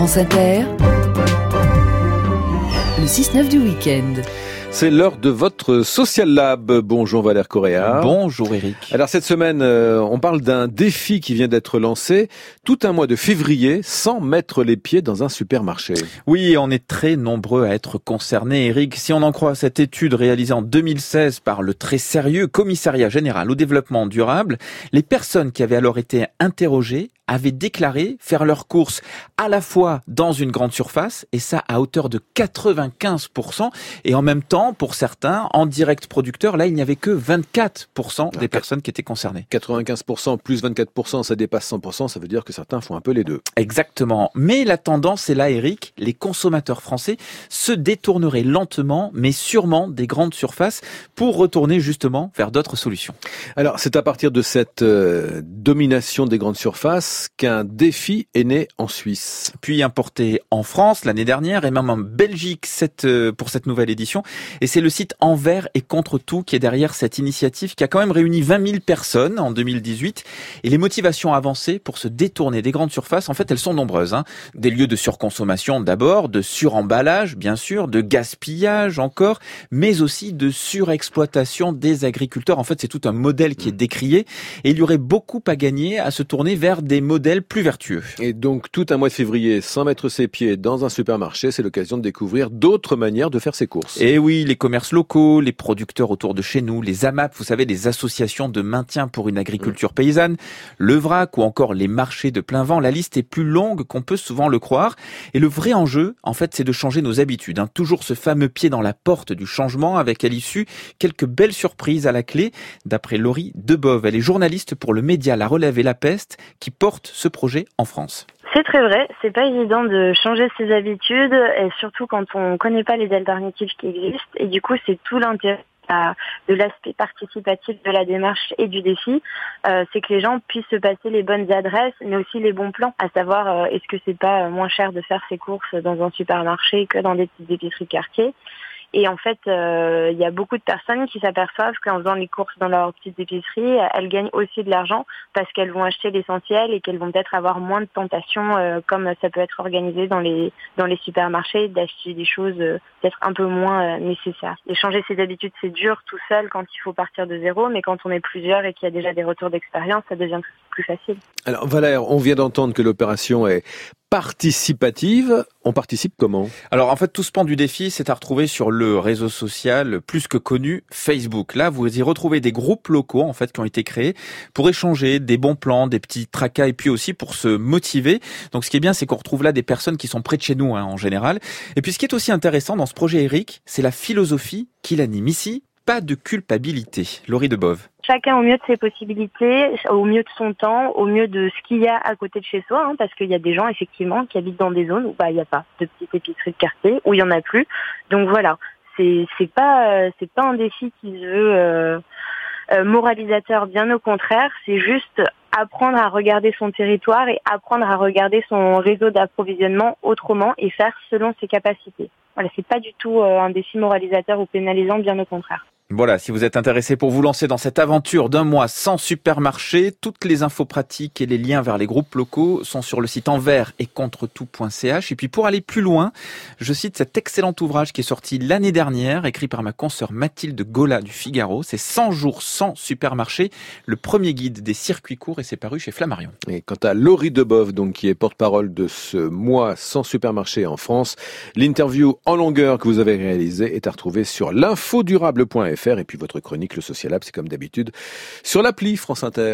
France Inter, le 6-9 du week-end. C'est l'heure de votre Social Lab. Bonjour Valère Correa. Bonjour Eric. Alors cette semaine, euh, on parle d'un défi qui vient d'être lancé tout un mois de février sans mettre les pieds dans un supermarché. Oui, on est très nombreux à être concernés Eric. Si on en croit cette étude réalisée en 2016 par le très sérieux Commissariat général au développement durable, les personnes qui avaient alors été interrogées avaient déclaré faire leurs courses à la fois dans une grande surface, et ça à hauteur de 95%, et en même temps, pour certains, en direct producteur, là, il n'y avait que 24% des personnes qui étaient concernées. 95% plus 24%, ça dépasse 100%, ça veut dire que certains font un peu les deux. Exactement. Mais la tendance est là, Eric, les consommateurs français se détourneraient lentement, mais sûrement des grandes surfaces pour retourner justement vers d'autres solutions. Alors, c'est à partir de cette euh, domination des grandes surfaces qu'un défi est né en Suisse. Puis importé en France l'année dernière et même en Belgique cette, euh, pour cette nouvelle édition. Et c'est le site Envers et Contre Tout qui est derrière cette initiative qui a quand même réuni 20 000 personnes en 2018. Et les motivations avancées pour se détourner des grandes surfaces, en fait, elles sont nombreuses. Hein. Des lieux de surconsommation d'abord, de suremballage bien sûr, de gaspillage encore, mais aussi de surexploitation des agriculteurs. En fait, c'est tout un modèle qui est décrié. Et il y aurait beaucoup à gagner à se tourner vers des modèles plus vertueux. Et donc tout un mois de février sans mettre ses pieds dans un supermarché, c'est l'occasion de découvrir d'autres manières de faire ses courses. Et oui, les commerces locaux, les producteurs autour de chez nous, les AMAP, vous savez, les associations de maintien pour une agriculture paysanne, le VRAC ou encore les marchés de plein vent, la liste est plus longue qu'on peut souvent le croire. Et le vrai enjeu, en fait, c'est de changer nos habitudes. Hein. Toujours ce fameux pied dans la porte du changement avec à l'issue quelques belles surprises à la clé. D'après Laurie Debove, elle est journaliste pour le média La Relève et la Peste qui porte ce projet en France c'est très vrai, c'est pas évident de changer ses habitudes et surtout quand on connaît pas les alternatives qui existent et du coup c'est tout l'intérêt de l'aspect participatif de la démarche et du défi, euh, c'est que les gens puissent se passer les bonnes adresses, mais aussi les bons plans, à savoir euh, est-ce que c'est pas moins cher de faire ses courses dans un supermarché que dans des petites épiceries de quartier. Et en fait, euh, il y a beaucoup de personnes qui s'aperçoivent qu'en faisant les courses dans leur petite épicerie, elles gagnent aussi de l'argent parce qu'elles vont acheter l'essentiel et qu'elles vont peut-être avoir moins de tentations, euh, comme ça peut être organisé dans les dans les supermarchés, d'acheter des choses euh, peut-être un peu moins nécessaires. Et changer ses habitudes, c'est dur tout seul quand il faut partir de zéro, mais quand on est plusieurs et qu'il y a déjà des retours d'expérience, ça devient plus facile. Alors Valère, on vient d'entendre que l'opération est participative. On participe comment? Alors en fait, tout ce pan du défi, c'est à retrouver sur le réseau social plus que connu Facebook. Là, vous y retrouvez des groupes locaux en fait qui ont été créés pour échanger des bons plans, des petits tracas et puis aussi pour se motiver. Donc ce qui est bien, c'est qu'on retrouve là des personnes qui sont près de chez nous hein, en général. Et puis ce qui est aussi intéressant dans ce projet Eric, c'est la philosophie qui l'anime ici. Pas de culpabilité. Laurie Debove chacun au mieux de ses possibilités, au mieux de son temps, au mieux de ce qu'il y a à côté de chez soi, hein, parce qu'il y a des gens effectivement qui habitent dans des zones où bah il n'y a pas de petites épiceries de quartier, où il y en a plus. Donc voilà, c'est c'est pas euh, c'est pas un défi qui se veut euh, euh, moralisateur, bien au contraire, c'est juste apprendre à regarder son territoire et apprendre à regarder son réseau d'approvisionnement autrement et faire selon ses capacités. Voilà, c'est pas du tout un défi moralisateur ou pénalisant, bien au contraire. Voilà, si vous êtes intéressé pour vous lancer dans cette aventure d'un mois sans supermarché, toutes les infos pratiques et les liens vers les groupes locaux sont sur le site envers et contre tout.ch. Et puis pour aller plus loin, je cite cet excellent ouvrage qui est sorti l'année dernière, écrit par ma consoeur Mathilde Gola du Figaro. C'est 100 jours sans supermarché, le premier guide des circuits courts et c'est paru chez Flammarion. Et quant à Laurie Debove, donc, qui est porte-parole de ce mois sans supermarché en France, l'interview en longueur que vous avez réalisée est à retrouver sur l'infodurable.fr et puis votre chronique, le Social Lab, c'est comme d'habitude sur l'appli France Inter.